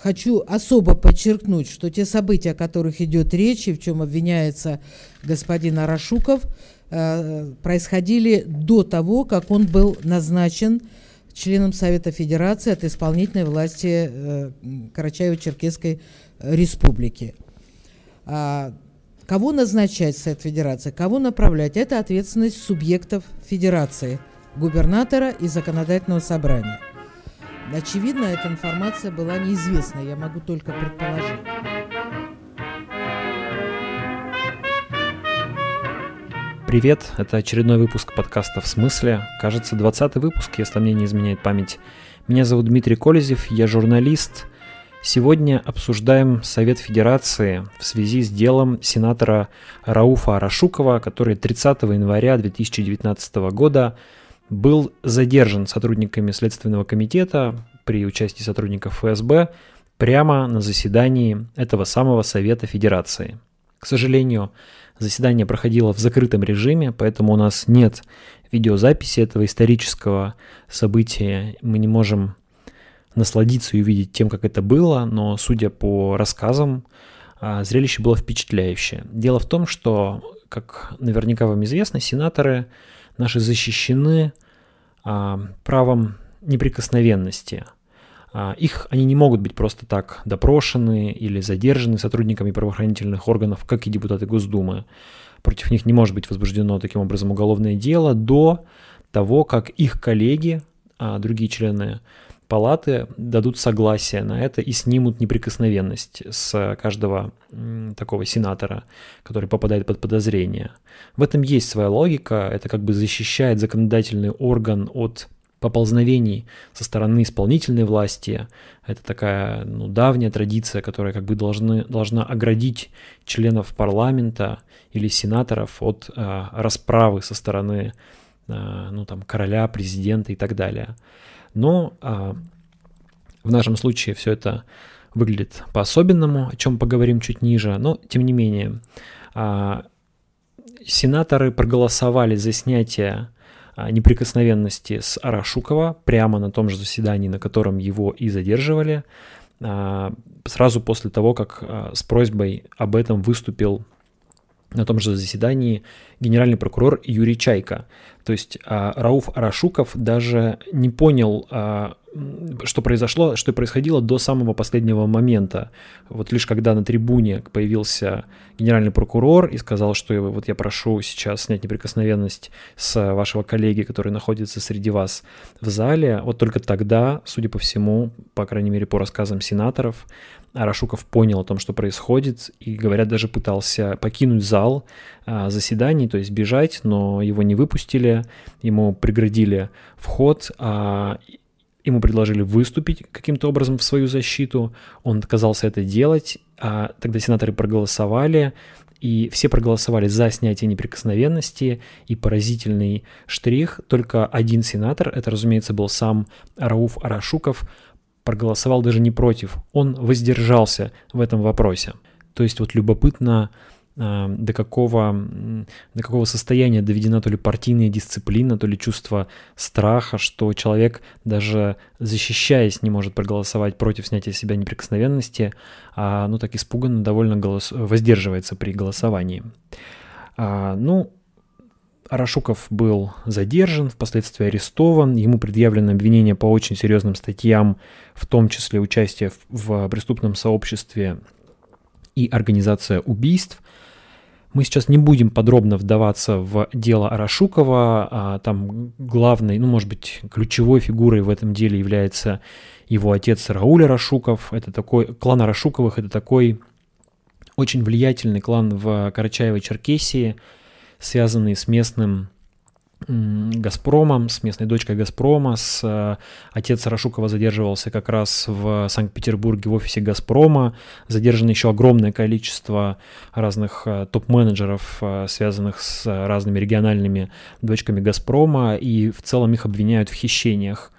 хочу особо подчеркнуть, что те события, о которых идет речь и в чем обвиняется господин Арашуков, э, происходили до того, как он был назначен членом Совета Федерации от исполнительной власти э, Карачаево-Черкесской республики. А, кого назначать Совет Федерации, кого направлять, это ответственность субъектов Федерации, губернатора и законодательного собрания. Очевидно, эта информация была неизвестна, я могу только предположить. Привет, это очередной выпуск подкаста «В смысле?». Кажется, 20 выпуск, если мне не изменяет память. Меня зовут Дмитрий Колезев, я журналист. Сегодня обсуждаем Совет Федерации в связи с делом сенатора Рауфа Арашукова, который 30 января 2019 года был задержан сотрудниками Следственного комитета при участии сотрудников ФСБ прямо на заседании этого самого Совета Федерации. К сожалению, заседание проходило в закрытом режиме, поэтому у нас нет видеозаписи этого исторического события. Мы не можем насладиться и увидеть тем, как это было, но судя по рассказам, а, зрелище было впечатляющее. Дело в том, что, как наверняка вам известно, сенаторы наши защищены а, правом неприкосновенности. А, их они не могут быть просто так допрошены или задержаны сотрудниками правоохранительных органов, как и депутаты Госдумы. Против них не может быть возбуждено таким образом уголовное дело до того, как их коллеги, а, другие члены палаты дадут согласие на это и снимут неприкосновенность с каждого такого сенатора, который попадает под подозрение. В этом есть своя логика, это как бы защищает законодательный орган от поползновений со стороны исполнительной власти. Это такая ну, давняя традиция, которая как бы должны, должна оградить членов парламента или сенаторов от э, расправы со стороны э, ну, там, короля, президента и так далее. Но а, в нашем случае все это выглядит по-особенному, о чем поговорим чуть ниже. Но, тем не менее, а, сенаторы проголосовали за снятие а, неприкосновенности с Арашукова прямо на том же заседании, на котором его и задерживали, а, сразу после того, как а, с просьбой об этом выступил на том же заседании генеральный прокурор Юрий Чайка. То есть а, Рауф Арашуков даже не понял, а, что произошло, что происходило до самого последнего момента. Вот лишь когда на трибуне появился генеральный прокурор и сказал, что вот я прошу сейчас снять неприкосновенность с вашего коллеги, который находится среди вас в зале, вот только тогда, судя по всему, по крайней мере по рассказам сенаторов, Арашуков понял о том, что происходит, и, говорят, даже пытался покинуть зал а, заседаний, то есть бежать, но его не выпустили, ему преградили вход, а, ему предложили выступить каким-то образом в свою защиту, он отказался это делать, а тогда сенаторы проголосовали, и все проголосовали за снятие неприкосновенности, и поразительный штрих, только один сенатор, это, разумеется, был сам Рауф Арашуков, проголосовал даже не против, он воздержался в этом вопросе. То есть вот любопытно, до какого, до какого состояния доведена то ли партийная дисциплина, то ли чувство страха, что человек даже защищаясь не может проголосовать против снятия себя неприкосновенности, а ну так испуганно довольно голос... воздерживается при голосовании. А, ну, Арашуков был задержан, впоследствии арестован, ему предъявлено обвинение по очень серьезным статьям, в том числе участие в, в преступном сообществе и организация убийств. Мы сейчас не будем подробно вдаваться в дело Арашукова, а там главной, ну, может быть, ключевой фигурой в этом деле является его отец Рауль Арашуков. Это такой, клан Арашуковых, это такой очень влиятельный клан в Карачаево-Черкесии, связанный с местным Газпромом, с местной дочкой Газпрома, с э, отец Рашукова задерживался как раз в Санкт-Петербурге в офисе Газпрома, задержано еще огромное количество разных э, топ-менеджеров, э, связанных с разными региональными дочками Газпрома, и в целом их обвиняют в хищениях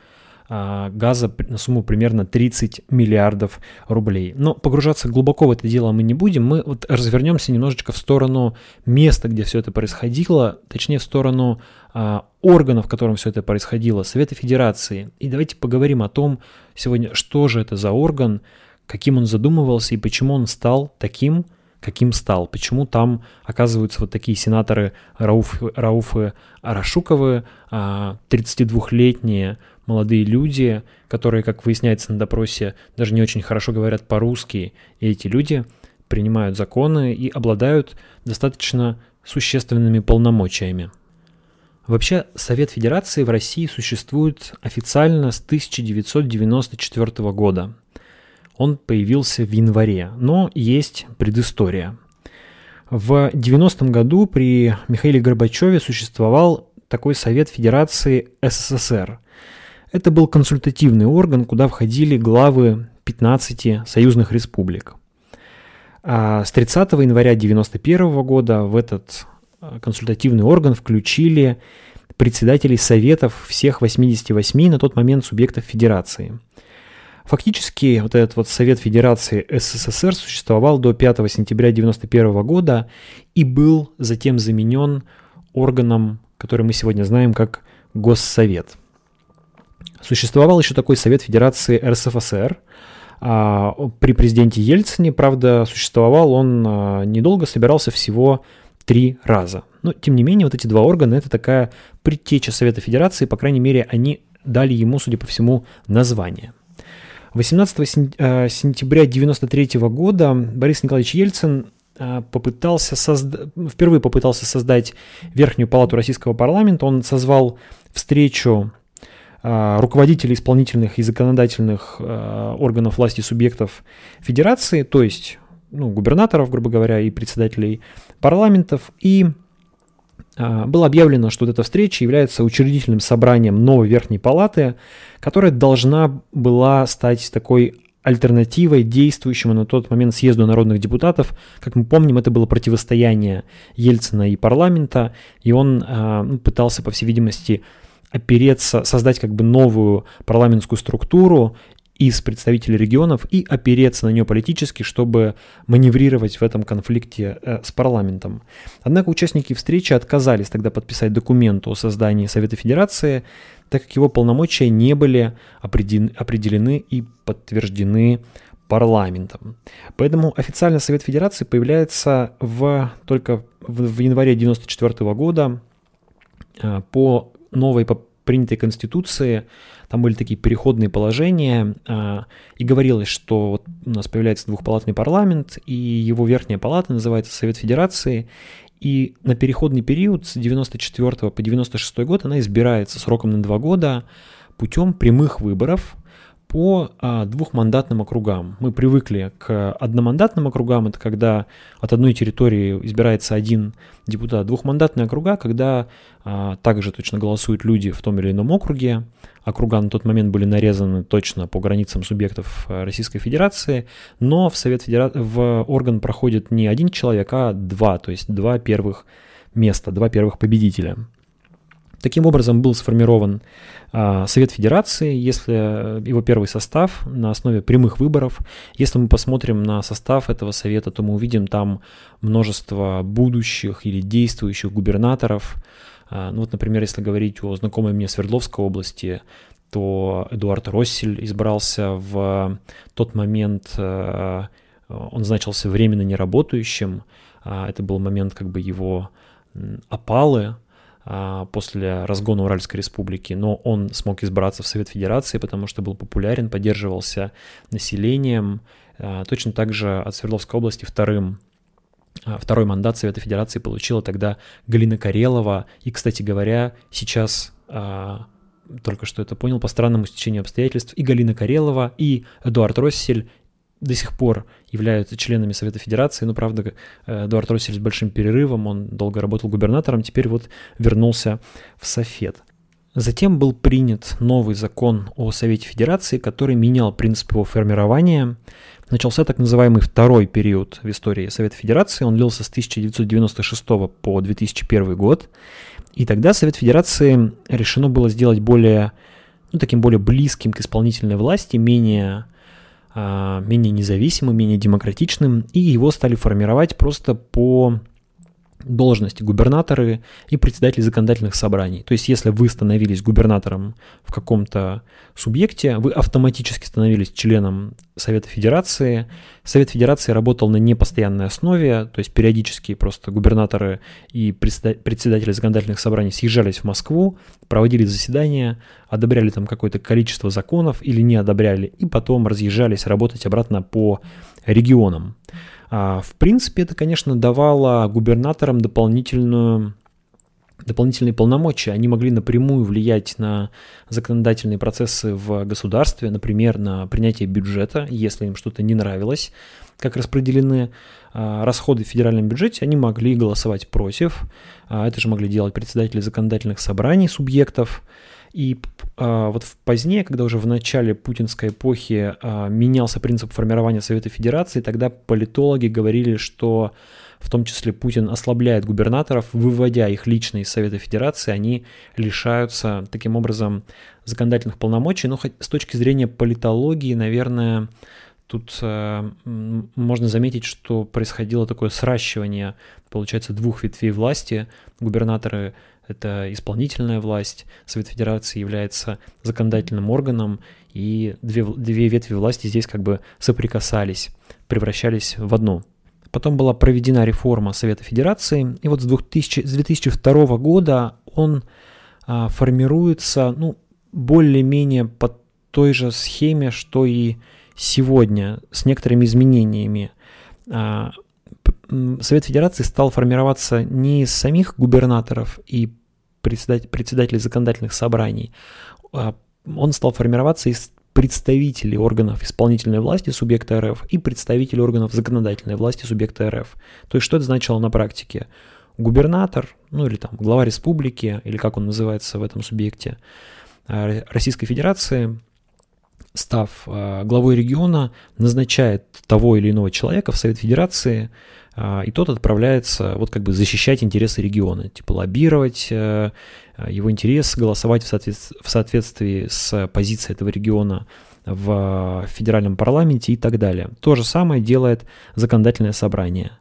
газа на сумму примерно 30 миллиардов рублей. Но погружаться глубоко в это дело мы не будем. Мы вот развернемся немножечко в сторону места, где все это происходило, точнее в сторону а, органов, в котором все это происходило, Совета Федерации. И давайте поговорим о том сегодня, что же это за орган, каким он задумывался и почему он стал таким, каким стал. Почему там оказываются вот такие сенаторы Рауф, Рауфы Арашуковы, 32-летние а, молодые люди, которые, как выясняется на допросе, даже не очень хорошо говорят по-русски. И эти люди принимают законы и обладают достаточно существенными полномочиями. Вообще, Совет Федерации в России существует официально с 1994 года. Он появился в январе, но есть предыстория. В 90-м году при Михаиле Горбачеве существовал такой Совет Федерации СССР. Это был консультативный орган, куда входили главы 15 союзных республик. А с 30 января 1991 года в этот консультативный орган включили председателей советов всех 88 на тот момент субъектов федерации. Фактически вот этот вот Совет Федерации СССР существовал до 5 сентября 1991 года и был затем заменен органом, который мы сегодня знаем как Госсовет – Существовал еще такой Совет Федерации РСФСР. А, при президенте Ельцине, правда, существовал он а, недолго, собирался всего три раза. Но, тем не менее, вот эти два органа – это такая предтеча Совета Федерации, по крайней мере, они дали ему, судя по всему, название. 18 а, сентября 1993 года Борис Николаевич Ельцин попытался созда... впервые попытался создать Верхнюю палату российского парламента. Он созвал встречу а, руководителей исполнительных и законодательных органов власти субъектов федерации, то есть ну, губернаторов, грубо говоря, и председателей парламентов, и а, было объявлено, что вот эта встреча является учредительным собранием новой Верхней Палаты, которая должна была стать такой альтернативой действующему на тот момент съезду народных депутатов. Как мы помним, это было противостояние Ельцина и парламента, и он э, пытался, по всей видимости, опереться, создать как бы новую парламентскую структуру из представителей регионов и опереться на нее политически, чтобы маневрировать в этом конфликте э, с парламентом. Однако участники встречи отказались тогда подписать документ о создании Совета Федерации, так как его полномочия не были определены и подтверждены парламентом. Поэтому официально Совет Федерации появляется в, только в, в январе 1994 года э, по новой по принятой конституции, там были такие переходные положения, а, и говорилось, что вот у нас появляется двухпалатный парламент, и его верхняя палата называется Совет Федерации, и на переходный период с 94 по 96 год она избирается сроком на два года путем прямых выборов по а, двухмандатным округам. Мы привыкли к одномандатным округам, это когда от одной территории избирается один депутат. Двухмандатные округа, когда а, также точно голосуют люди в том или ином округе. Округа на тот момент были нарезаны точно по границам субъектов а, Российской Федерации, но в Совет Федера... в орган проходит не один человек, а два, то есть два первых места, два первых победителя. Таким образом был сформирован а, Совет Федерации, если э, его первый состав на основе прямых выборов. Если мы посмотрим на состав этого совета, то мы увидим там множество будущих или действующих губернаторов. А, ну вот, например, если говорить о знакомой мне Свердловской области, то Эдуард Россель избрался в тот момент, э, он значился временно неработающим. А, это был момент как бы его опалы, после разгона Уральской республики, но он смог избраться в Совет Федерации, потому что был популярен, поддерживался населением. А, точно так же от Свердловской области вторым а, Второй мандат Совета Федерации получила тогда Галина Карелова. И, кстати говоря, сейчас только что это понял, по странному стечению обстоятельств, и Галина Карелова, и Эдуард Россель до сих пор являются членами Совета Федерации, но, правда, э, Эдуард Россель с большим перерывом, он долго работал губернатором, теперь вот вернулся в Софет. Затем был принят новый закон о Совете Федерации, который менял принцип его формирования. Начался так называемый второй период в истории Совета Федерации. Он длился с 1996 по 2001 год. И тогда Совет Федерации решено было сделать более, ну, таким более близким к исполнительной власти, менее менее независимым, менее демократичным, и его стали формировать просто по должности губернаторы и председатели законодательных собраний. То есть, если вы становились губернатором в каком-то субъекте, вы автоматически становились членом Совета Федерации. Совет Федерации работал на непостоянной основе, то есть периодически просто губернаторы и председатели законодательных собраний съезжались в Москву, проводили заседания, одобряли там какое-то количество законов или не одобряли, и потом разъезжались работать обратно по регионам. А, в принципе, это, конечно, давало губернаторам дополнительную дополнительные полномочия. Они могли напрямую влиять на законодательные процессы в государстве, например, на принятие бюджета, если им что-то не нравилось, как распределены а, расходы в федеральном бюджете, они могли голосовать против. А, это же могли делать председатели законодательных собраний субъектов. И вот в позднее, когда уже в начале путинской эпохи а, менялся принцип формирования Совета Федерации, тогда политологи говорили, что в том числе Путин ослабляет губернаторов, выводя их лично из Совета Федерации, они лишаются таким образом законодательных полномочий. Но с точки зрения политологии, наверное, тут э, можно заметить, что происходило такое сращивание, получается, двух ветвей власти. Губернаторы это исполнительная власть, Совет Федерации является законодательным органом, и две, две ветви власти здесь как бы соприкасались, превращались в одну. Потом была проведена реформа Совета Федерации, и вот с, 2000, с 2002 года он а, формируется ну, более-менее по той же схеме, что и сегодня, с некоторыми изменениями. А, Совет Федерации стал формироваться не из самих губернаторов и председателей законодательных собраний, а он стал формироваться из представителей органов исполнительной власти субъекта РФ и представителей органов законодательной власти субъекта РФ. То есть что это значило на практике? Губернатор, ну или там глава республики, или как он называется в этом субъекте а, Российской Федерации, став а, главой региона, назначает того или иного человека в Совет Федерации и тот отправляется вот как бы защищать интересы региона, типа лоббировать э, его интерес, голосовать в, соответствии, в соответствии с позицией этого региона в федеральном парламенте и так далее. То же самое делает законодательное собрание.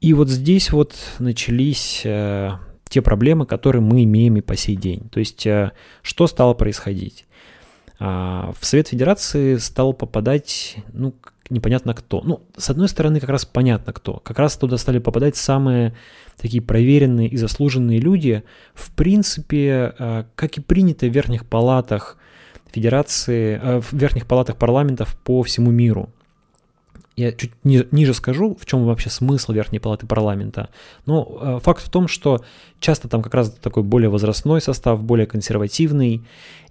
И вот здесь вот начались э, те проблемы, которые мы имеем и по сей день. То есть, э, что стало происходить? А, в Совет Федерации стал попадать, ну, непонятно кто. Ну, с одной стороны, как раз понятно кто. Как раз туда стали попадать самые такие проверенные и заслуженные люди. В принципе, а, как и принято в верхних палатах Федерации, а, в верхних палатах парламентов по всему миру. Я чуть ни, ниже скажу, в чем вообще смысл Верхней Палаты парламента. Но э, факт в том, что часто там как раз такой более возрастной состав, более консервативный,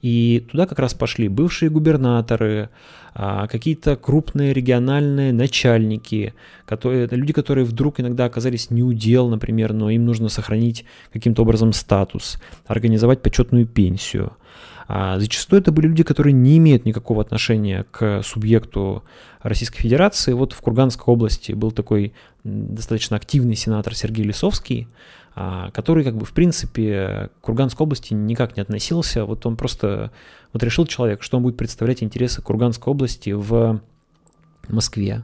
и туда как раз пошли бывшие губернаторы, э, какие-то крупные региональные начальники, которые, люди, которые вдруг иногда оказались неудел, например, но им нужно сохранить каким-то образом статус, организовать почетную пенсию. А зачастую это были люди, которые не имеют никакого отношения к субъекту Российской Федерации. Вот в Курганской области был такой достаточно активный сенатор Сергей Лисовский, а, который как бы в принципе к Курганской области никак не относился. Вот он просто вот решил человек, что он будет представлять интересы Курганской области в Москве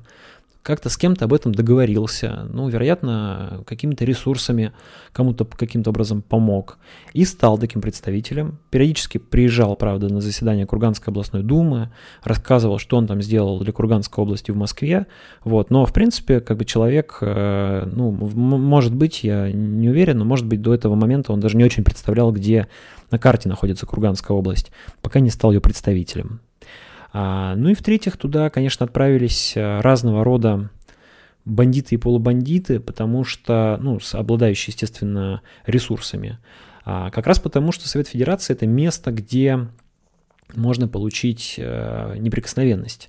как-то с кем-то об этом договорился, ну, вероятно, какими-то ресурсами кому-то каким-то образом помог и стал таким представителем. Периодически приезжал, правда, на заседание Курганской областной думы, рассказывал, что он там сделал для Курганской области в Москве, вот, но, в принципе, как бы человек, э, ну, может быть, я не уверен, но, может быть, до этого момента он даже не очень представлял, где на карте находится Курганская область, пока не стал ее представителем. А, ну и в-третьих, туда, конечно, отправились э, разного рода бандиты и полубандиты, потому что, ну, обладающие, естественно, ресурсами. А, как раз потому, что Совет Федерации это место, где можно получить э, неприкосновенность.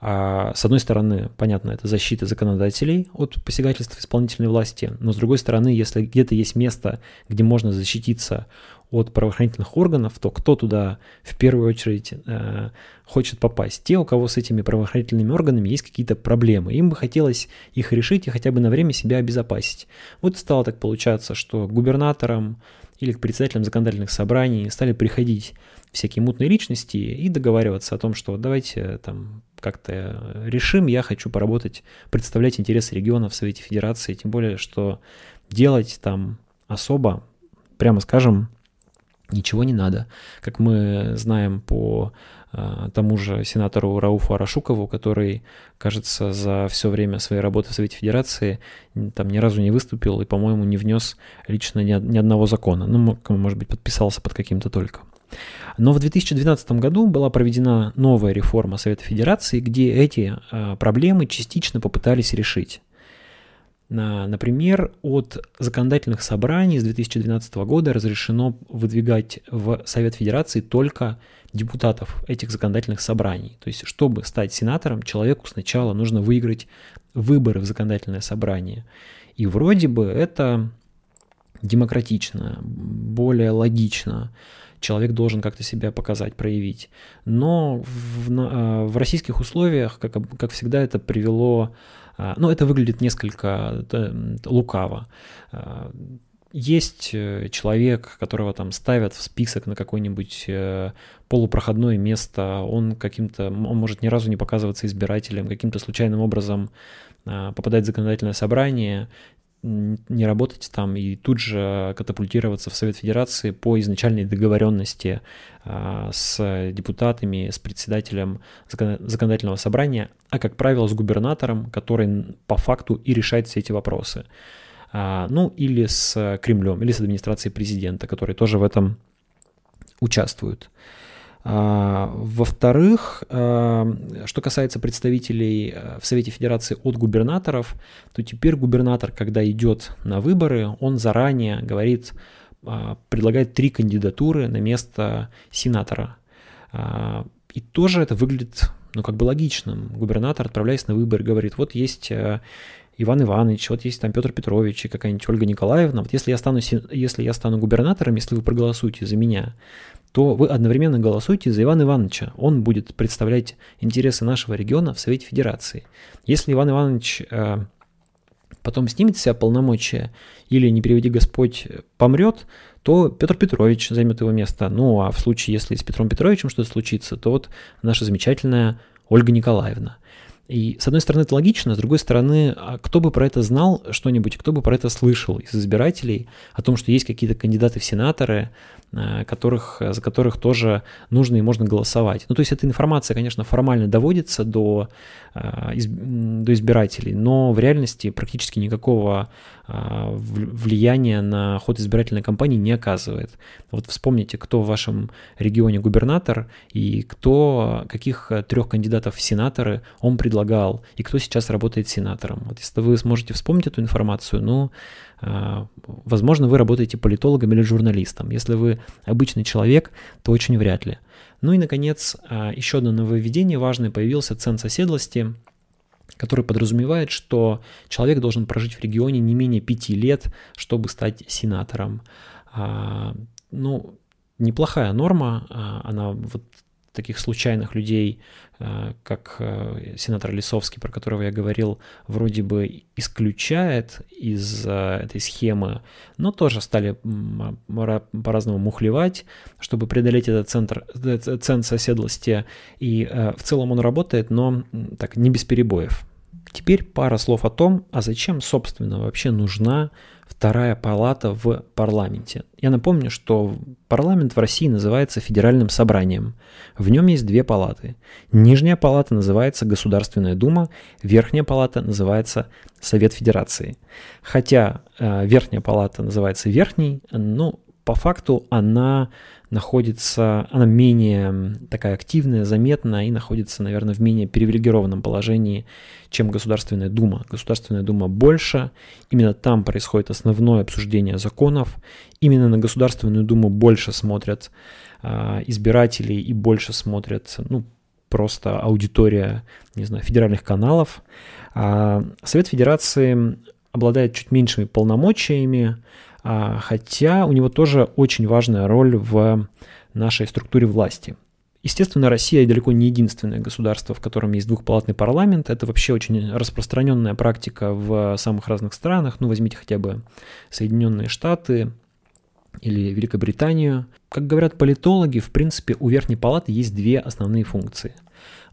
А, с одной стороны, понятно, это защита законодателей от посягательств исполнительной власти, но с другой стороны, если где-то есть место, где можно защититься от правоохранительных органов, то кто туда в первую очередь э, хочет попасть? Те, у кого с этими правоохранительными органами есть какие-то проблемы. Им бы хотелось их решить и хотя бы на время себя обезопасить. Вот стало так получаться, что губернаторам или к председателям законодательных собраний стали приходить всякие мутные личности и договариваться о том, что давайте там как-то решим, я хочу поработать, представлять интересы региона в Совете Федерации, тем более, что делать там особо, прямо скажем, ничего не надо. Как мы знаем по а, тому же сенатору Рауфу Арашукову, который, кажется, за все время своей работы в Совете Федерации там ни разу не выступил и, по-моему, не внес лично ни, ни одного закона. Ну, может быть, подписался под каким-то только. Но в 2012 году была проведена новая реформа Совета Федерации, где эти а, проблемы частично попытались решить. Например, от законодательных собраний с 2012 года разрешено выдвигать в Совет Федерации только депутатов этих законодательных собраний. То есть, чтобы стать сенатором, человеку сначала нужно выиграть выборы в законодательное собрание. И вроде бы это демократично, более логично. Человек должен как-то себя показать, проявить. Но в, а, в российских условиях, как, как всегда, это привело а, ну, это выглядит несколько лукаво. А, есть э, человек, которого там ставят в список на какое-нибудь э, полупроходное место, он каким-то, он может ни разу не показываться избирателем, каким-то случайным образом а, попадать в законодательное собрание, не работать там и тут же катапультироваться в Совет Федерации по изначальной договоренности а, с депутатами, с председателем законодательного собрания, а, как правило, с губернатором, который по факту и решает все эти вопросы. А, ну, или с Кремлем, или с администрацией президента, которые тоже в этом участвуют. А, во-вторых, а, что касается представителей э, в Совете Федерации от губернаторов, то теперь губернатор, когда идет на выборы, он заранее говорит, а, предлагает три кандидатуры на место сенатора. И тоже это выглядит, ну, как бы логичным. Губернатор, отправляясь на выборы, говорит, вот есть э, Иван Иванович, вот есть там Петр Петрович и какая-нибудь Ольга Николаевна. Вот если я стану, если я стану губернатором, если вы проголосуете за меня, то вы одновременно голосуете за Ивана Ивановича. Он будет представлять интересы нашего региона в Совете Федерации. Если Иван Иванович э, потом снимет с себя полномочия или, не переведи Господь, помрет, то Петр Петрович займет его место. Ну, а в случае, если с Петром Петровичем что-то случится, то вот наша замечательная Ольга Николаевна. И с одной стороны это логично, с другой стороны, а кто бы про это знал что-нибудь, кто бы про это слышал из избирателей, о том, что есть какие-то кандидаты в сенаторы, Э, которых, за которых тоже нужно и можно голосовать. Ну, то есть эта информация, конечно, формально доводится до, э, до избирателей, но в реальности практически никакого э, влияния на ход избирательной кампании не оказывает. Вот вспомните, кто в вашем регионе губернатор и кто, каких трех кандидатов в сенаторы он предлагал, и кто сейчас работает сенатором. Вот если вы сможете вспомнить эту информацию, ну, а, возможно, вы работаете политологом или журналистом. Если вы обычный человек, то очень вряд ли. Ну и, наконец, а, еще одно нововведение важное появился ценз оседлости, который подразумевает, что человек должен прожить в регионе не менее пяти лет, чтобы стать сенатором. А, ну, неплохая норма, она вот таких случайных людей, э, как э, сенатор Лисовский, про которого я говорил, вроде бы исключает из э, этой схемы, но тоже стали по-разному мухлевать, чтобы преодолеть этот центр, центр соседлости. И в целом он работает, но так не без перебоев. Теперь пара слов о том, а зачем, собственно, вообще нужна вторая палата в парламенте. Я напомню, что парламент в России называется Федеральным собранием. В нем есть две палаты. Нижняя палата называется Государственная Дума, верхняя палата называется Совет Федерации. Хотя э, верхняя палата называется верхней, но по факту она находится, она менее такая активная, заметная и находится, наверное, в менее привилегированном положении, чем Государственная Дума. Государственная Дума больше, именно там происходит основное обсуждение законов, именно на Государственную Думу больше смотрят э, избиратели и больше смотрят, ну, просто аудитория, не знаю, федеральных каналов. А Совет Федерации обладает чуть меньшими полномочиями, хотя у него тоже очень важная роль в нашей структуре власти. Естественно, Россия далеко не единственное государство, в котором есть двухпалатный парламент. Это вообще очень распространенная практика в самых разных странах. Ну, возьмите хотя бы Соединенные Штаты или Великобританию. Как говорят политологи, в принципе, у Верхней палаты есть две основные функции.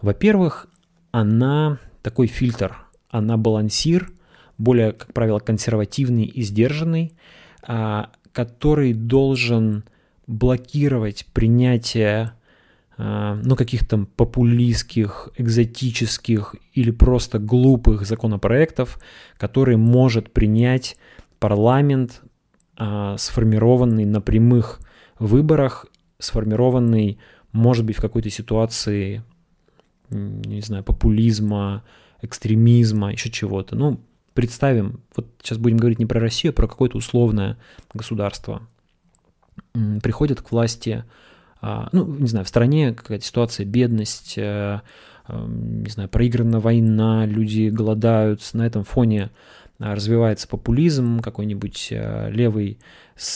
Во-первых, она такой фильтр, она балансир, более, как правило, консервативный и сдержанный, а, который должен блокировать принятие а, ну, каких-то популистских, экзотических или просто глупых законопроектов, которые может принять парламент, а, сформированный на прямых выборах, сформированный, может быть, в какой-то ситуации, не знаю, популизма, экстремизма, еще чего-то. Ну, представим, вот сейчас будем говорить не про Россию, а про какое-то условное государство. Приходят к власти, а, ну, не знаю, в стране какая-то ситуация, бедность, э, не знаю, проиграна война, люди голодают, на этом фоне а, развивается популизм, какой-нибудь э, левый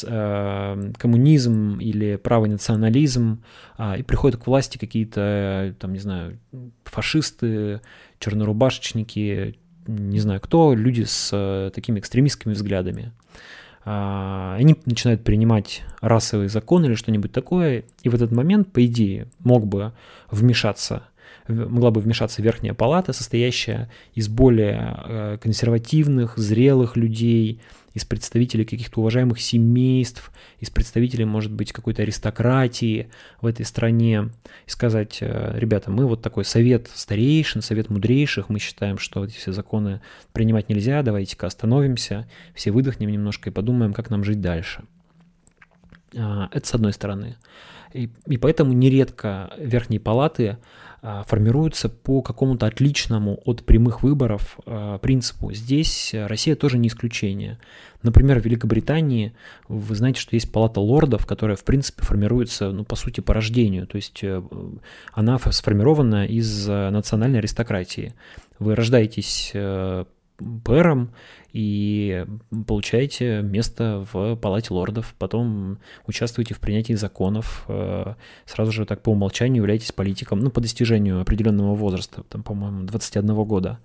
э, коммунизм или правый национализм, а, и приходят к власти какие-то, там, не знаю, фашисты, чернорубашечники, не знаю кто, люди с э, такими экстремистскими взглядами. А, они начинают принимать расовый закон или что-нибудь такое, и в этот момент, по идее, мог бы вмешаться могла бы вмешаться верхняя палата, состоящая из более э, консервативных, зрелых людей, из представителей каких-то уважаемых семейств, из представителей, может быть, какой-то аристократии в этой стране, и сказать, э, ребята, мы вот такой совет старейшин, совет мудрейших, мы считаем, что эти все законы принимать нельзя, давайте-ка остановимся, все выдохнем немножко и подумаем, как нам жить дальше. А, это с одной стороны. И, и поэтому нередко верхние палаты формируются по какому-то отличному от прямых выборов а, принципу. Здесь Россия тоже не исключение. Например, в Великобритании вы знаете, что есть палата лордов, которая, в принципе, формируется, ну, по сути, по рождению. То есть э, она сформирована из э, национальной аристократии. Вы рождаетесь э, пэром и получаете место в Палате лордов, потом участвуете в принятии законов, э, сразу же так по умолчанию являетесь политиком, ну, по достижению определенного возраста, там, по-моему, 21 года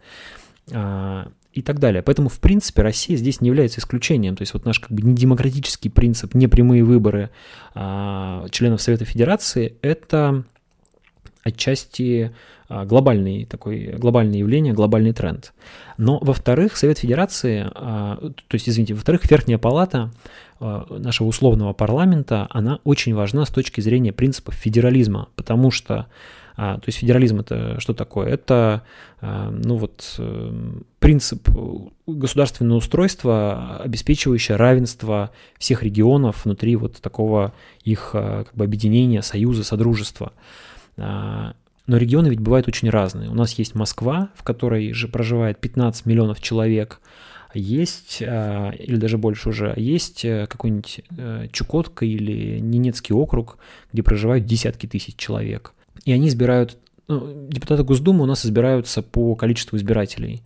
а, и так далее. Поэтому, в принципе, Россия здесь не является исключением. То есть вот наш как бы недемократический принцип, непрямые выборы а, членов Совета Федерации – это отчасти а, глобальный такой, глобальное явление, глобальный тренд. Но, во-вторых, Совет Федерации, а, то есть, извините, во-вторых, Верхняя Палата а, нашего условного парламента, она очень важна с точки зрения принципов федерализма, потому что то есть федерализм это что такое? Это ну вот, э, принцип государственного устройства, обеспечивающее равенство всех регионов внутри вот такого их как бы объединения, союза, содружества. Но регионы ведь бывают очень разные. У нас есть Москва, в которой же проживает 15 миллионов человек, есть, а, или даже больше уже, есть э, какой-нибудь э, Чукотка или Ненецкий округ, где проживают десятки тысяч человек. И они избирают, ну, депутаты Госдумы у нас избираются по количеству избирателей.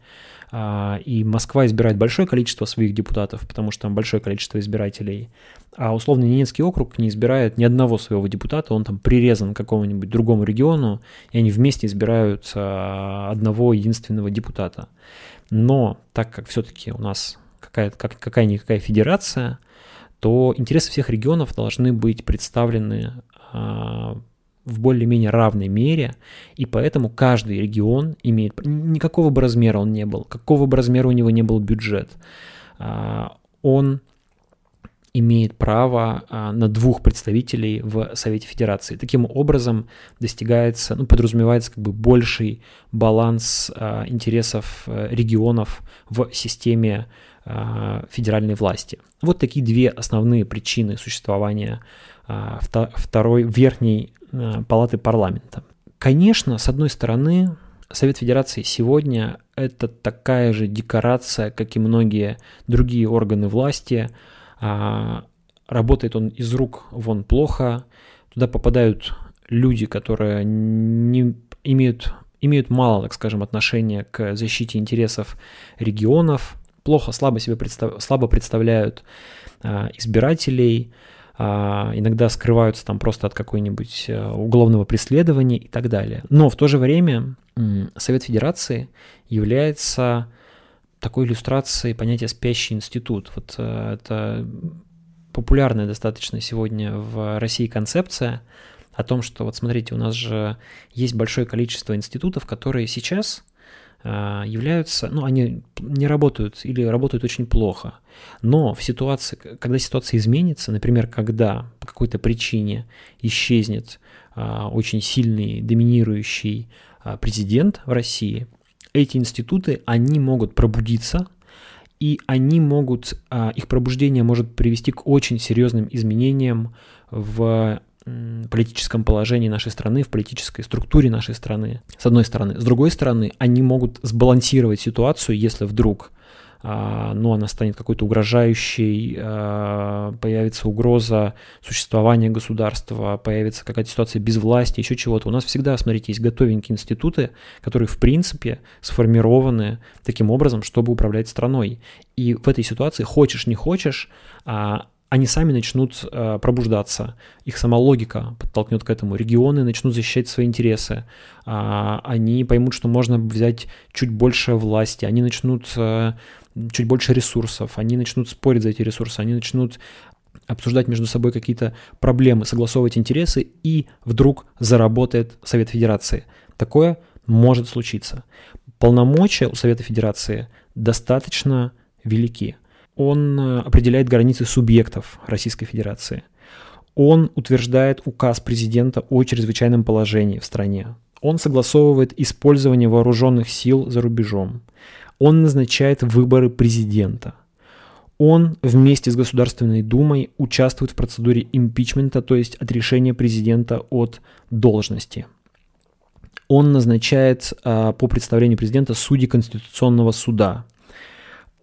А, и Москва избирает большое количество своих депутатов, потому что там большое количество избирателей. А условно Ненецкий округ не избирает ни одного своего депутата, он там прирезан к какому-нибудь другому региону, и они вместе избирают а, одного единственного депутата. Но так как все-таки у нас какая-то как, какая-никакая федерация, то интересы всех регионов должны быть представлены а, в более-менее равной мере, и поэтому каждый регион имеет, никакого бы размера он не был, какого бы размера у него не был бюджет, а, он имеет право а, на двух представителей в Совете Федерации. Таким образом достигается, ну, подразумевается как бы больший баланс а, интересов э, регионов в системе федеральной власти. Вот такие две основные причины существования второй верхней палаты парламента. Конечно, с одной стороны, Совет Федерации сегодня это такая же декорация, как и многие другие органы власти. А, работает он из рук вон плохо. Туда попадают люди, которые не имеют, имеют мало, так скажем, отношения к защите интересов регионов, плохо, слабо себе представ, слабо представляют а, избирателей, иногда скрываются там просто от какой-нибудь э, уголовного преследования и так далее. Но в то же время Совет Федерации является такой иллюстрацией понятия «спящий институт». Вот э, это популярная достаточно сегодня в России концепция, о том, что вот смотрите, у нас же есть большое количество институтов, которые сейчас а, являются, ну, они не работают или работают очень плохо. Но в ситуации, когда ситуация изменится, например, когда по какой-то причине исчезнет а, очень сильный, доминирующий а, президент в России, эти институты, они могут пробудиться, и они могут, их пробуждение может привести к очень серьезным изменениям в политическом положении нашей страны, в политической структуре нашей страны, с одной стороны. С другой стороны, они могут сбалансировать ситуацию, если вдруг а, ну, она станет какой-то угрожающей, а, появится угроза существования государства, появится какая-то ситуация без власти, еще чего-то. У нас всегда, смотрите, есть готовенькие институты, которые, в принципе, сформированы таким образом, чтобы управлять страной. И в этой ситуации, хочешь не хочешь, а, они сами начнут э, пробуждаться, их сама логика подтолкнет к этому, регионы начнут защищать свои интересы, э, они поймут, что можно взять чуть больше власти, они начнут э, чуть больше ресурсов, они начнут спорить за эти ресурсы, они начнут обсуждать между собой какие-то проблемы, согласовывать интересы, и вдруг заработает Совет Федерации. Такое может случиться. Полномочия у Совета Федерации достаточно велики он э, определяет границы субъектов Российской Федерации. Он утверждает указ президента о чрезвычайном положении в стране. Он согласовывает использование вооруженных сил за рубежом. Он назначает выборы президента. Он вместе с Государственной Думой участвует в процедуре импичмента, то есть отрешения президента от должности. Он назначает а, по представлению президента судей Конституционного суда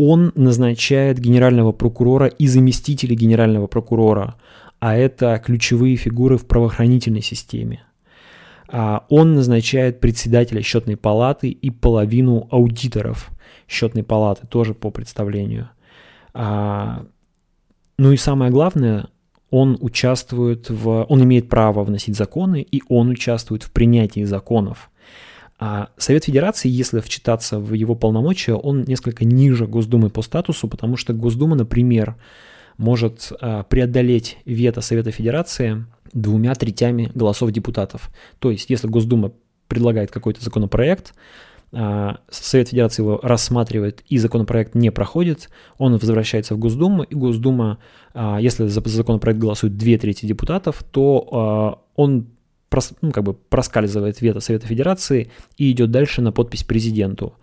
он назначает генерального прокурора и заместителей генерального прокурора, а это ключевые фигуры в правоохранительной системе. А, он назначает председателя счетной палаты и половину аудиторов счетной палаты, тоже по представлению. А, ну и самое главное, он участвует в... Он имеет право вносить законы, и он участвует в принятии законов. А Совет Федерации, если вчитаться в его полномочия, он несколько ниже Госдумы по статусу, потому что Госдума, например, может а, преодолеть вето Совета Федерации двумя третями голосов депутатов. То есть, если Госдума предлагает какой-то законопроект, а, Совет Федерации его рассматривает и законопроект не проходит, он возвращается в Госдуму, и Госдума, а, если за законопроект голосуют две трети депутатов, то он прос, ну, как бы проскальзывает вето Совета Федерации и идет дальше на подпись президенту.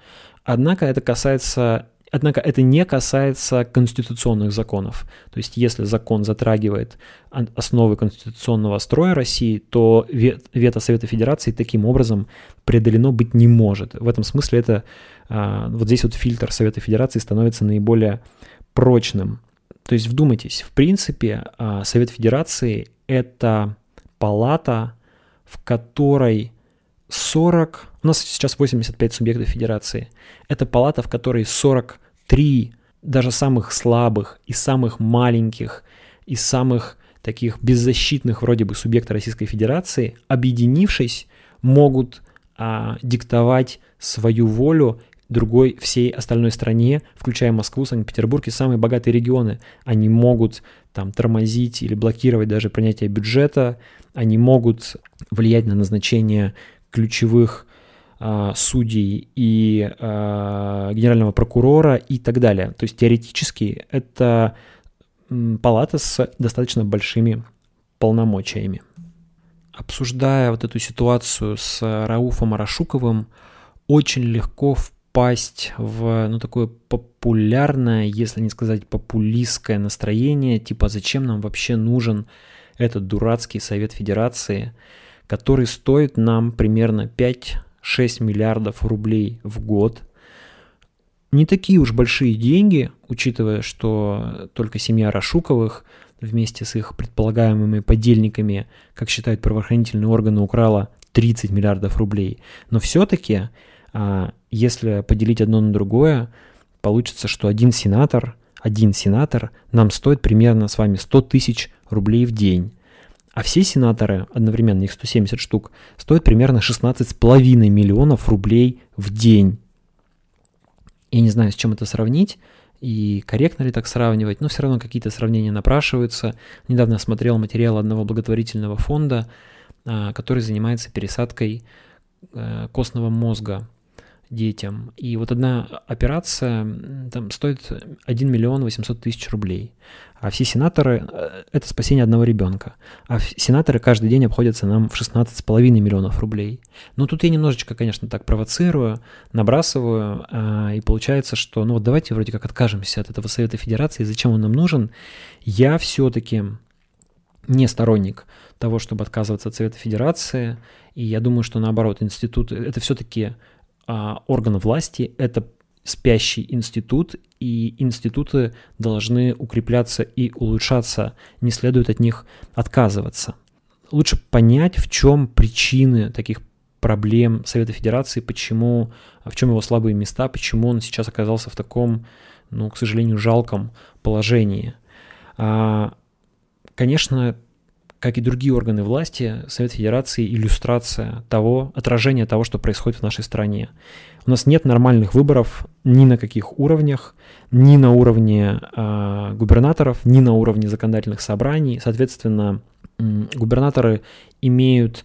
Однако это касается Однако это не касается конституционных законов. То есть если закон затрагивает основы конституционного строя России, то вето Совета Федерации таким образом преодолено быть не может. В этом смысле это а, вот здесь вот фильтр Совета Федерации становится наиболее прочным. То есть вдумайтесь, в принципе, а, Совет Федерации — это палата в которой 40, у нас сейчас 85 субъектов федерации, это палата, в которой 43 даже самых слабых и самых маленьких и самых таких беззащитных вроде бы субъекта Российской Федерации, объединившись, могут а, диктовать свою волю другой всей остальной стране, включая Москву, Санкт-Петербург и самые богатые регионы. Они могут там тормозить или блокировать даже принятие бюджета, они могут влиять на назначение ключевых э, судей и э, генерального прокурора и так далее. То есть теоретически это палата с достаточно большими полномочиями. Обсуждая вот эту ситуацию с Рауфом Арашуковым, очень легко впасть в ну, такое популярное, если не сказать популистское настроение, типа зачем нам вообще нужен этот дурацкий Совет Федерации, который стоит нам примерно 5-6 миллиардов рублей в год. Не такие уж большие деньги, учитывая, что только семья Рашуковых вместе с их предполагаемыми подельниками, как считают правоохранительные органы, украла 30 миллиардов рублей. Но все-таки, если поделить одно на другое, получится, что один сенатор, один сенатор нам стоит примерно с вами 100 тысяч рублей в день. А все сенаторы, одновременно их 170 штук, стоят примерно 16,5 миллионов рублей в день. Я не знаю, с чем это сравнить, и корректно ли так сравнивать, но все равно какие-то сравнения напрашиваются. Недавно смотрел материал одного благотворительного фонда, а, который занимается пересадкой э, костного мозга детям. И вот одна операция там стоит 1 миллион 800 тысяч рублей. А все сенаторы э, — это спасение одного ребенка. А сенаторы каждый день обходятся нам в 16,5 миллионов рублей. Но тут я немножечко, конечно, так провоцирую, набрасываю, а, и получается, что ну вот давайте вроде как откажемся от этого Совета Федерации, зачем он нам нужен. Я все-таки не сторонник того, чтобы отказываться от Совета Федерации, и я думаю, что наоборот, институт — это все-таки орган власти, это спящий институт, и институты должны укрепляться и улучшаться, не следует от них отказываться. Лучше понять, в чем причины таких проблем Совета Федерации, почему, в чем его слабые места, почему он сейчас оказался в таком, ну, к сожалению, жалком положении. А, конечно, как и другие органы власти, Совет Федерации – иллюстрация того, отражение того, что происходит в нашей стране. У нас нет нормальных выборов ни на каких уровнях, ни на уровне э, губернаторов, ни на уровне законодательных собраний. Соответственно, губернаторы имеют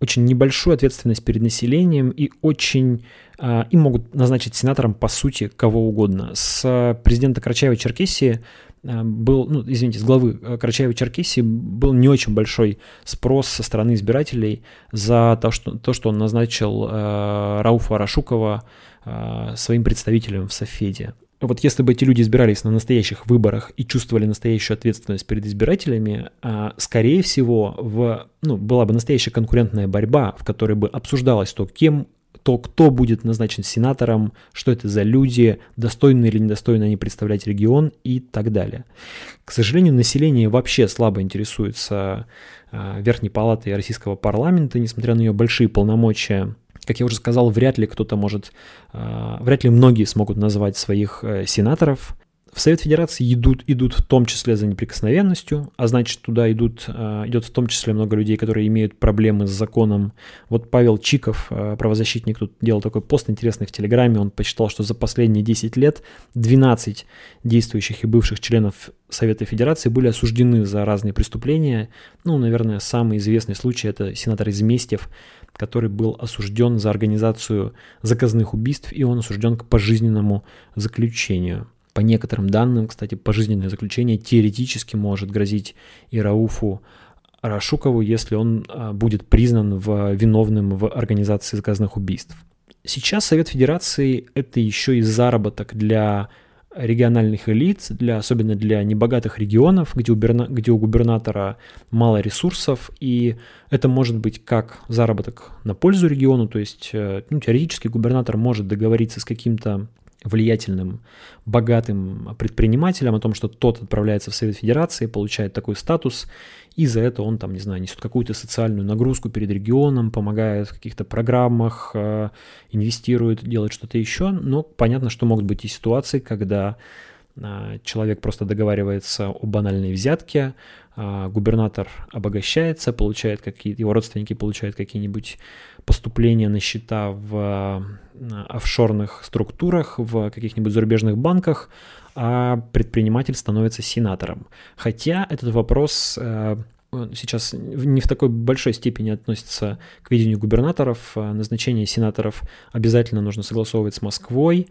очень небольшую ответственность перед населением и очень э, им могут назначить сенатором по сути кого угодно. С президента Карачаева-Черкесии Э, был, ну, извините, с главы Карачаева-Черкесии был не очень большой спрос со стороны избирателей за то, что, то, что он назначил э, Рауфа Арашукова э, своим представителем в Софеде. Вот если бы эти люди избирались на настоящих выборах и чувствовали настоящую ответственность перед избирателями, э, скорее всего, в, ну, была бы настоящая конкурентная борьба, в которой бы обсуждалось то, кем то, кто будет назначен сенатором, что это за люди, достойны или недостойны они представлять регион и так далее. К сожалению, население вообще слабо интересуется э, Верхней Палатой Российского парламента, несмотря на ее большие полномочия. Как я уже сказал, вряд ли кто-то может, э, вряд ли многие смогут назвать своих э, сенаторов в Совет Федерации идут, идут в том числе за неприкосновенностью, а значит, туда идут, э, идет в том числе много людей, которые имеют проблемы с законом. Вот Павел Чиков, э, правозащитник, тут делал такой пост интересный в Телеграме, он посчитал, что за последние 10 лет 12 действующих и бывших членов Совета Федерации были осуждены за разные преступления. Ну, наверное, самый известный случай – это сенатор Изместьев, который был осужден за организацию заказных убийств, и он осужден к пожизненному заключению. По некоторым данным, кстати, пожизненное заключение теоретически может грозить и Рауфу Рашукову, если он а, будет признан в, виновным в организации заказанных убийств. Сейчас Совет Федерации – это еще и заработок для региональных элит, для, особенно для небогатых регионов, где у, где у губернатора мало ресурсов, и это может быть как заработок на пользу региону, то есть э, ну, теоретически губернатор может договориться с каким-то влиятельным, богатым предпринимателем о том, что тот отправляется в Совет Федерации, получает такой статус, и за это он там, не знаю, несет какую-то социальную нагрузку перед регионом, помогает в каких-то программах, э, инвестирует, делает что-то еще. Но понятно, что могут быть и ситуации, когда э, человек просто договаривается о банальной взятке, э, губернатор обогащается, получает какие его родственники получают какие-нибудь поступления на счета в офшорных структурах, в каких-нибудь зарубежных банках, а предприниматель становится сенатором. Хотя этот вопрос э, сейчас не в такой большой степени относится к видению губернаторов. Назначение сенаторов обязательно нужно согласовывать с Москвой,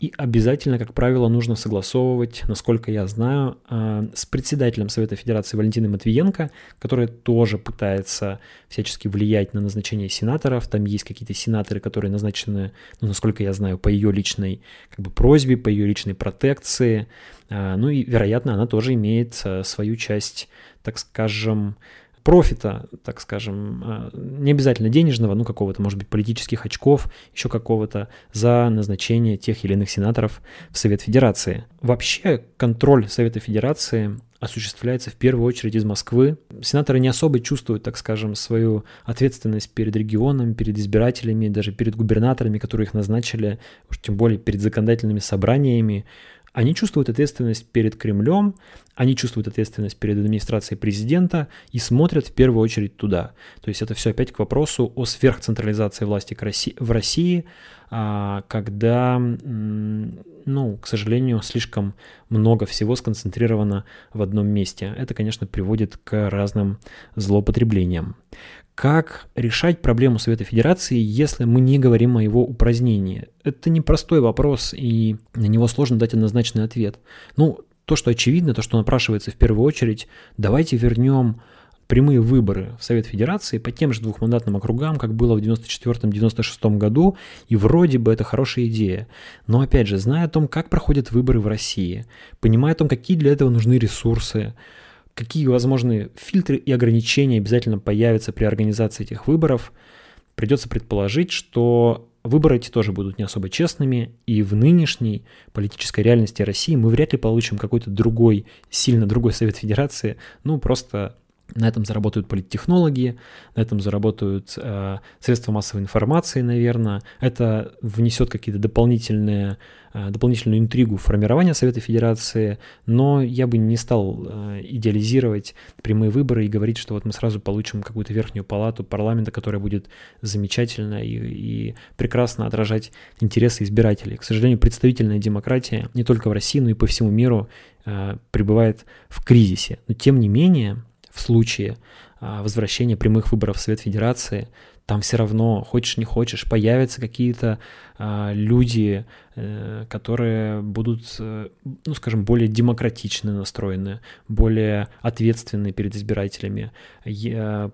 и обязательно, как правило, нужно согласовывать, насколько я знаю, а, с председателем Совета Федерации Валентиной Матвиенко, которая тоже пытается всячески влиять на назначение сенаторов. Там есть какие-то сенаторы, которые назначены, ну, насколько я знаю, по ее личной как бы, просьбе, по ее личной протекции. Ну и, вероятно, она тоже имеет свою часть так скажем, профита, так скажем, а, не обязательно денежного, ну какого-то, может быть, политических очков, еще какого-то, за назначение тех или иных сенаторов в Совет Федерации. Вообще контроль Совета Федерации осуществляется в первую очередь из Москвы. Сенаторы не особо чувствуют, так скажем, свою ответственность перед регионом, перед избирателями, даже перед губернаторами, которые их назначили, уж тем более перед законодательными собраниями. Они чувствуют ответственность перед Кремлем, они чувствуют ответственность перед администрацией президента и смотрят в первую очередь туда. То есть это все опять к вопросу о сверхцентрализации власти в России, а, когда, ну, к сожалению, слишком много всего сконцентрировано в одном месте. Это, конечно, приводит к разным злоупотреблениям. Как решать проблему Совета Федерации, если мы не говорим о его упразднении? Это непростой вопрос, и на него сложно дать однозначный ответ. Ну, то, что очевидно, то, что напрашивается в первую очередь, давайте вернем прямые выборы в Совет Федерации по тем же двухмандатным округам, как было в 94-96 году, и вроде бы это хорошая идея. Но опять же, зная о том, как проходят выборы в России, понимая о том, какие для этого нужны ресурсы, какие возможные фильтры и ограничения обязательно появятся при организации этих выборов, придется предположить, что выборы эти тоже будут не особо честными, и в нынешней политической реальности России мы вряд ли получим какой-то другой, сильно другой Совет Федерации, ну просто на этом заработают политтехнологи, на этом заработают э, средства массовой информации, наверное. Это внесет какие-то дополнительные, э, дополнительную интригу формирования Совета Федерации, но я бы не стал э, идеализировать прямые выборы и говорить, что вот мы сразу получим какую-то верхнюю палату парламента, которая будет замечательно и, и прекрасно отражать интересы избирателей. К сожалению, представительная демократия не только в России, но и по всему миру э, пребывает в кризисе. Но тем не менее, случае а, возвращения прямых выборов в Совет Федерации, там все равно, хочешь не хочешь, появятся какие-то люди, э, которые будут, э, ну, скажем, более демократично настроены, более ответственны перед избирателями.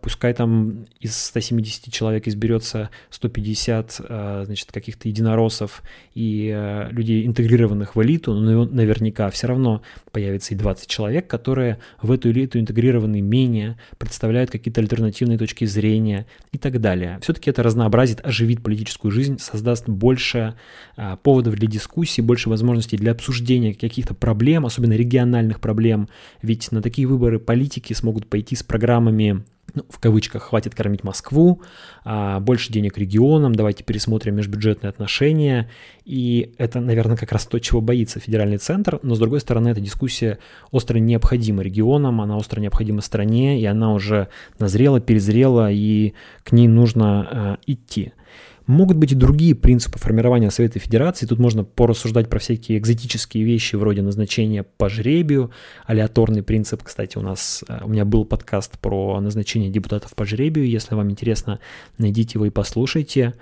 Пускай там из 170 человек изберется 150, а, значит, каких-то единороссов и э, людей, интегрированных в элиту, но наверняка все равно появится и 20 человек, которые в эту элиту интегрированы менее, представляют какие-то альтернативные точки зрения и так далее. Все-таки это разнообразит, оживит политическую жизнь, создаст больше больше а, поводов для дискуссии, больше возможностей для обсуждения каких-то проблем, особенно региональных проблем. Ведь на такие выборы политики смогут пойти с программами ну, в кавычках, хватит кормить Москву, а, больше денег регионам, давайте пересмотрим межбюджетные отношения. И это, наверное, как раз то, чего боится федеральный центр. Но, с другой стороны, эта дискуссия остро необходима регионам, она остро необходима стране, и она уже назрела, перезрела, и к ней нужно а, идти. Могут быть и другие принципы формирования Совета Федерации. Тут можно порассуждать про всякие экзотические вещи вроде назначения по жребию, алиаторный принцип. Кстати, у нас э, у меня был подкаст про назначение депутатов по жребию. Если вам интересно, найдите его и послушайте.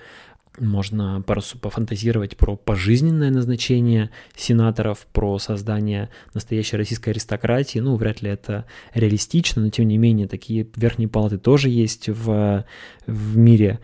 Можно пофантазировать про пожизненное назначение сенаторов, про создание настоящей российской аристократии. Ну, вряд ли это реалистично, но тем не менее такие верхние палаты тоже есть в, в мире,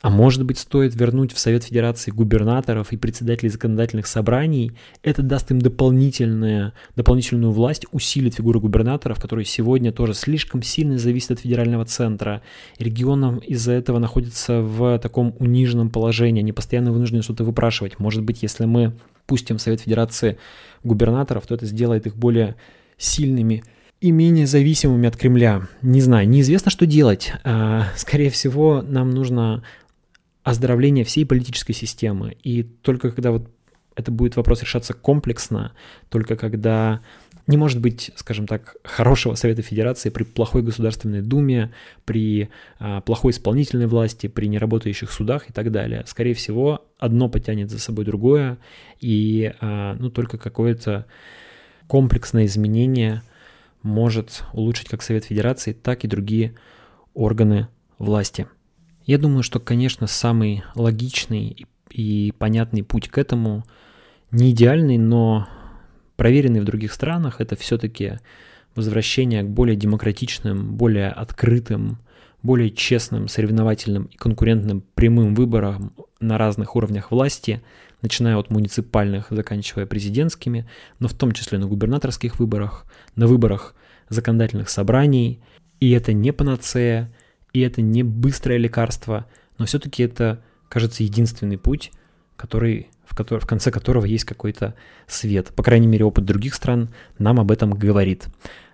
а может быть, стоит вернуть в Совет Федерации губернаторов и председателей законодательных собраний? Это даст им дополнительную, дополнительную власть, усилит фигуру губернаторов, которые сегодня тоже слишком сильно зависят от федерального центра. Регионам из-за этого находятся в таком униженном положении, они постоянно вынуждены что-то выпрашивать. Может быть, если мы пустим в Совет Федерации губернаторов, то это сделает их более сильными и менее зависимыми от Кремля. Не знаю, неизвестно, что делать. А, скорее всего, нам нужно оздоровления всей политической системы. И только когда вот это будет вопрос решаться комплексно, только когда не может быть, скажем так, хорошего Совета Федерации при плохой Государственной Думе, при а, плохой исполнительной власти, при неработающих судах и так далее. Скорее всего, одно потянет за собой другое, и а, ну, только какое-то комплексное изменение может улучшить как Совет Федерации, так и другие органы власти. Я думаю, что, конечно, самый логичный и понятный путь к этому не идеальный, но проверенный в других странах, это все-таки возвращение к более демократичным, более открытым, более честным, соревновательным и конкурентным прямым выборам на разных уровнях власти, начиная от муниципальных, заканчивая президентскими, но в том числе на губернаторских выборах, на выборах законодательных собраний. И это не панацея, и это не быстрое лекарство, но все-таки это, кажется, единственный путь, который, в, который, в конце которого есть какой-то свет. По крайней мере, опыт других стран нам об этом говорит.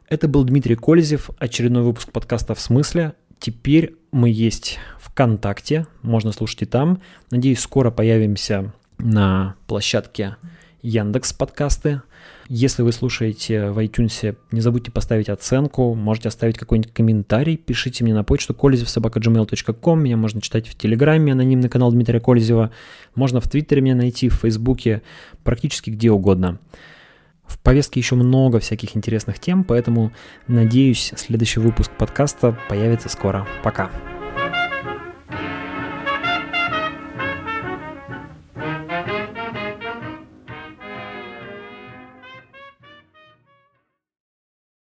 Это был Дмитрий Кользев, очередной выпуск подкаста «В смысле?». Теперь мы есть ВКонтакте, можно слушать и там. Надеюсь, скоро появимся на площадке Яндекс подкасты. Если вы слушаете в iTunes, не забудьте поставить оценку, можете оставить какой-нибудь комментарий, пишите мне на почту kolezevsobaka.gmail.com, меня можно читать в Телеграме, анонимный канал Дмитрия Колезева, можно в Твиттере меня найти, в Фейсбуке, практически где угодно. В повестке еще много всяких интересных тем, поэтому надеюсь, следующий выпуск подкаста появится скоро. Пока.